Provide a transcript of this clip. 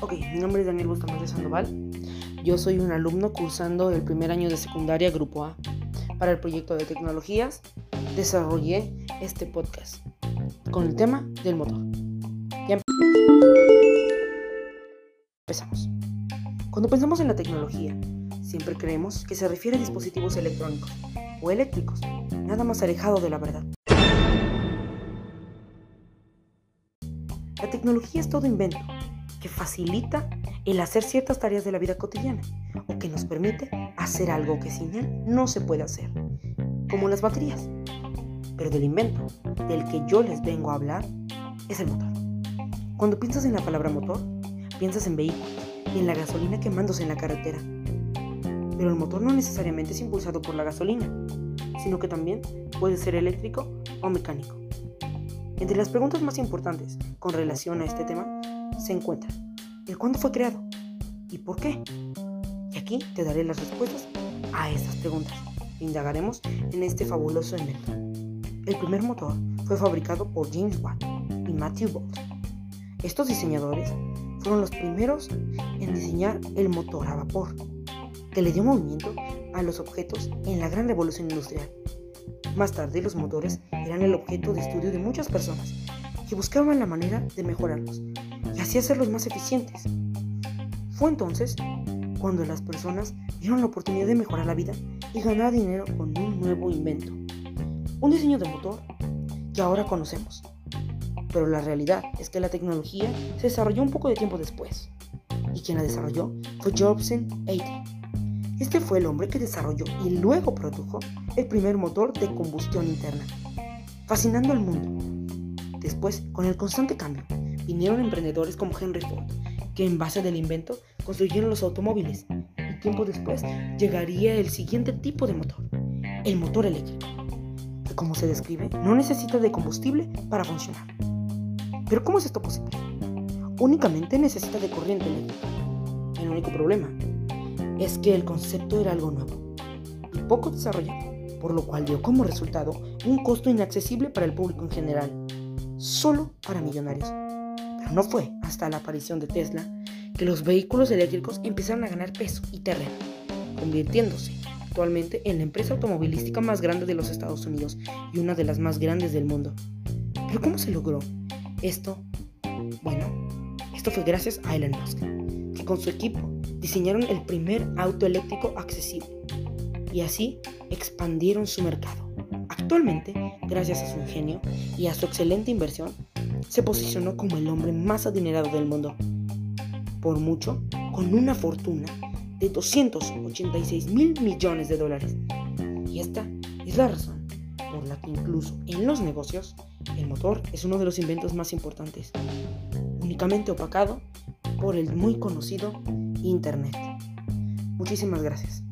Ok, mi nombre es Daniel Bustamante Sandoval. Yo soy un alumno cursando el primer año de secundaria Grupo A. Para el proyecto de tecnologías desarrollé este podcast con el tema del motor. Ya empezamos. Cuando pensamos en la tecnología, siempre creemos que se refiere a dispositivos electrónicos o eléctricos, nada más alejado de la verdad. La tecnología es todo invento que facilita el hacer ciertas tareas de la vida cotidiana o que nos permite hacer algo que sin él no se puede hacer, como las baterías. Pero del invento del que yo les vengo a hablar es el motor. Cuando piensas en la palabra motor, piensas en vehículos y en la gasolina quemándose en la carretera. Pero el motor no necesariamente es impulsado por la gasolina, sino que también puede ser eléctrico o mecánico. Entre las preguntas más importantes con relación a este tema se encuentra? ¿El cuándo fue creado? ¿Y por qué? Y aquí te daré las respuestas a estas preguntas. Indagaremos en este fabuloso invento. El primer motor fue fabricado por James Watt y Matthew Bolt. Estos diseñadores fueron los primeros en diseñar el motor a vapor, que le dio movimiento a los objetos en la gran revolución industrial. Más tarde los motores eran el objeto de estudio de muchas personas que buscaban la manera de mejorarlos y así hacerlos más eficientes. Fue entonces cuando las personas vieron la oportunidad de mejorar la vida y ganar dinero con un nuevo invento. Un diseño de motor que ahora conocemos. Pero la realidad es que la tecnología se desarrolló un poco de tiempo después. Y quien la desarrolló fue Jobson 80. Este fue el hombre que desarrolló y luego produjo el primer motor de combustión interna, fascinando al mundo. Después, con el constante cambio, vinieron emprendedores como Henry Ford, que en base del invento construyeron los automóviles. Y tiempo después llegaría el siguiente tipo de motor, el motor eléctrico, que como se describe, no necesita de combustible para funcionar. Pero ¿cómo es esto posible? Únicamente necesita de corriente eléctrica. El único problema es que el concepto era algo nuevo y poco desarrollado, por lo cual dio como resultado un costo inaccesible para el público en general, solo para millonarios no fue hasta la aparición de Tesla que los vehículos eléctricos empezaron a ganar peso y terreno, convirtiéndose actualmente en la empresa automovilística más grande de los Estados Unidos y una de las más grandes del mundo. Pero ¿cómo se logró esto? Bueno, esto fue gracias a Elon Musk, que con su equipo diseñaron el primer auto eléctrico accesible y así expandieron su mercado. Actualmente, gracias a su ingenio y a su excelente inversión, se posicionó como el hombre más adinerado del mundo. Por mucho, con una fortuna de 286 mil millones de dólares. Y esta es la razón por la que incluso en los negocios el motor es uno de los inventos más importantes, únicamente opacado por el muy conocido Internet. Muchísimas gracias.